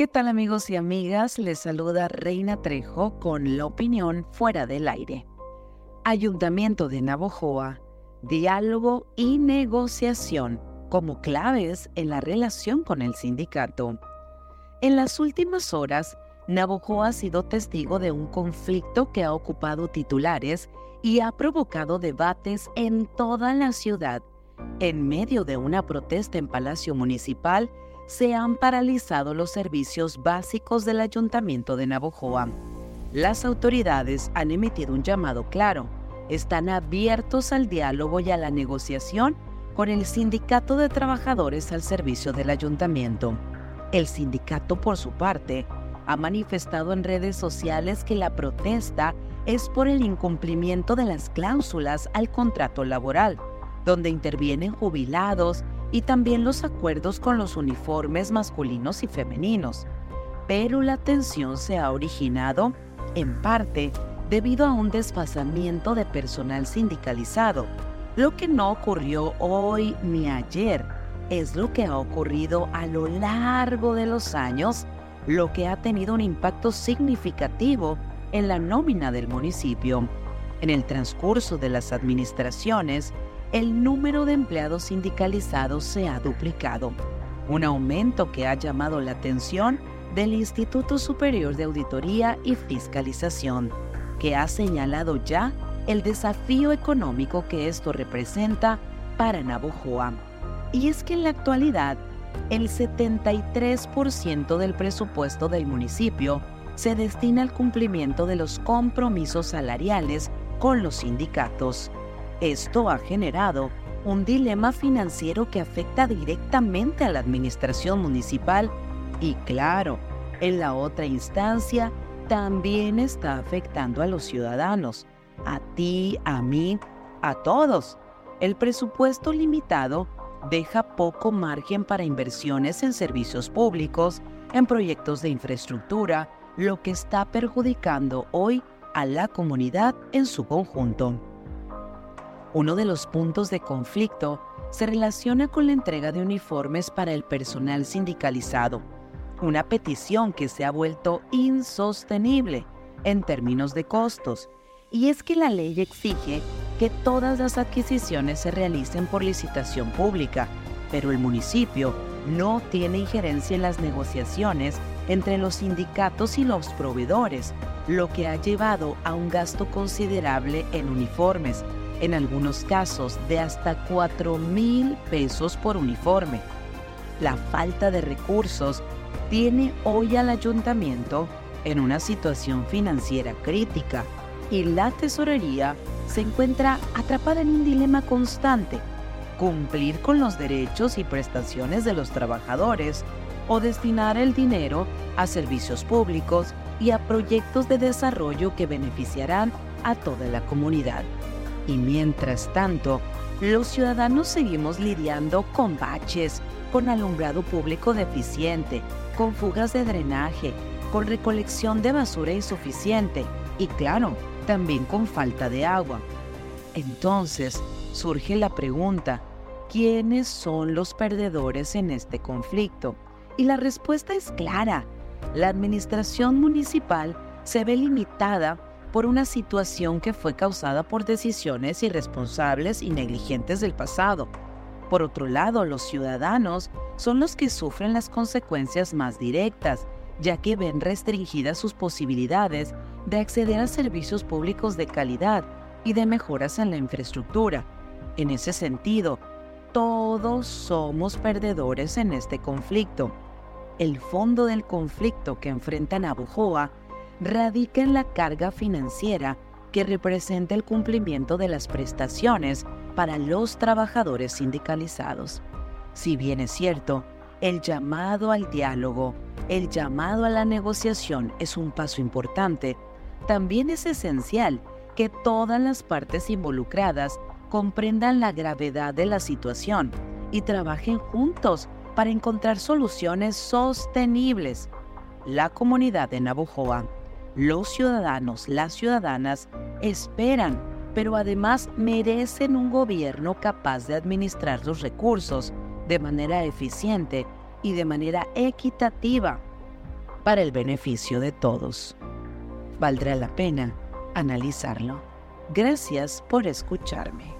¿Qué tal amigos y amigas? Les saluda Reina Trejo con la opinión fuera del aire. Ayuntamiento de Navojoa, diálogo y negociación como claves en la relación con el sindicato. En las últimas horas, Navojoa ha sido testigo de un conflicto que ha ocupado titulares y ha provocado debates en toda la ciudad. En medio de una protesta en Palacio Municipal, se han paralizado los servicios básicos del Ayuntamiento de Navojoa. Las autoridades han emitido un llamado claro. Están abiertos al diálogo y a la negociación con el Sindicato de Trabajadores al servicio del Ayuntamiento. El sindicato, por su parte, ha manifestado en redes sociales que la protesta es por el incumplimiento de las cláusulas al contrato laboral, donde intervienen jubilados y también los acuerdos con los uniformes masculinos y femeninos. Pero la tensión se ha originado, en parte, debido a un desfasamiento de personal sindicalizado. Lo que no ocurrió hoy ni ayer es lo que ha ocurrido a lo largo de los años, lo que ha tenido un impacto significativo en la nómina del municipio. En el transcurso de las administraciones, el número de empleados sindicalizados se ha duplicado, un aumento que ha llamado la atención del Instituto Superior de Auditoría y Fiscalización, que ha señalado ya el desafío económico que esto representa para Navojoa. Y es que en la actualidad, el 73% del presupuesto del municipio se destina al cumplimiento de los compromisos salariales con los sindicatos esto ha generado un dilema financiero que afecta directamente a la administración municipal y claro, en la otra instancia también está afectando a los ciudadanos, a ti, a mí, a todos. El presupuesto limitado deja poco margen para inversiones en servicios públicos, en proyectos de infraestructura, lo que está perjudicando hoy a la comunidad en su conjunto. Uno de los puntos de conflicto se relaciona con la entrega de uniformes para el personal sindicalizado, una petición que se ha vuelto insostenible en términos de costos, y es que la ley exige que todas las adquisiciones se realicen por licitación pública, pero el municipio no tiene injerencia en las negociaciones entre los sindicatos y los proveedores, lo que ha llevado a un gasto considerable en uniformes, en algunos casos de hasta 4 mil pesos por uniforme. La falta de recursos tiene hoy al ayuntamiento en una situación financiera crítica y la tesorería se encuentra atrapada en un dilema constante, cumplir con los derechos y prestaciones de los trabajadores o destinar el dinero a servicios públicos y a proyectos de desarrollo que beneficiarán a toda la comunidad. Y mientras tanto, los ciudadanos seguimos lidiando con baches, con alumbrado público deficiente, con fugas de drenaje, con recolección de basura insuficiente y claro, también con falta de agua. Entonces surge la pregunta, ¿quiénes son los perdedores en este conflicto? Y la respuesta es clara. La administración municipal se ve limitada por una situación que fue causada por decisiones irresponsables y negligentes del pasado. Por otro lado, los ciudadanos son los que sufren las consecuencias más directas, ya que ven restringidas sus posibilidades de acceder a servicios públicos de calidad y de mejoras en la infraestructura. En ese sentido, todos somos perdedores en este conflicto. El fondo del conflicto que enfrentan a Bujoa radica en la carga financiera que representa el cumplimiento de las prestaciones para los trabajadores sindicalizados. Si bien es cierto, el llamado al diálogo, el llamado a la negociación es un paso importante, también es esencial que todas las partes involucradas comprendan la gravedad de la situación y trabajen juntos para encontrar soluciones sostenibles. La comunidad de Navojoa los ciudadanos, las ciudadanas esperan, pero además merecen un gobierno capaz de administrar los recursos de manera eficiente y de manera equitativa. para el beneficio de todos. Valdrá la pena analizarlo. Gracias por escucharme.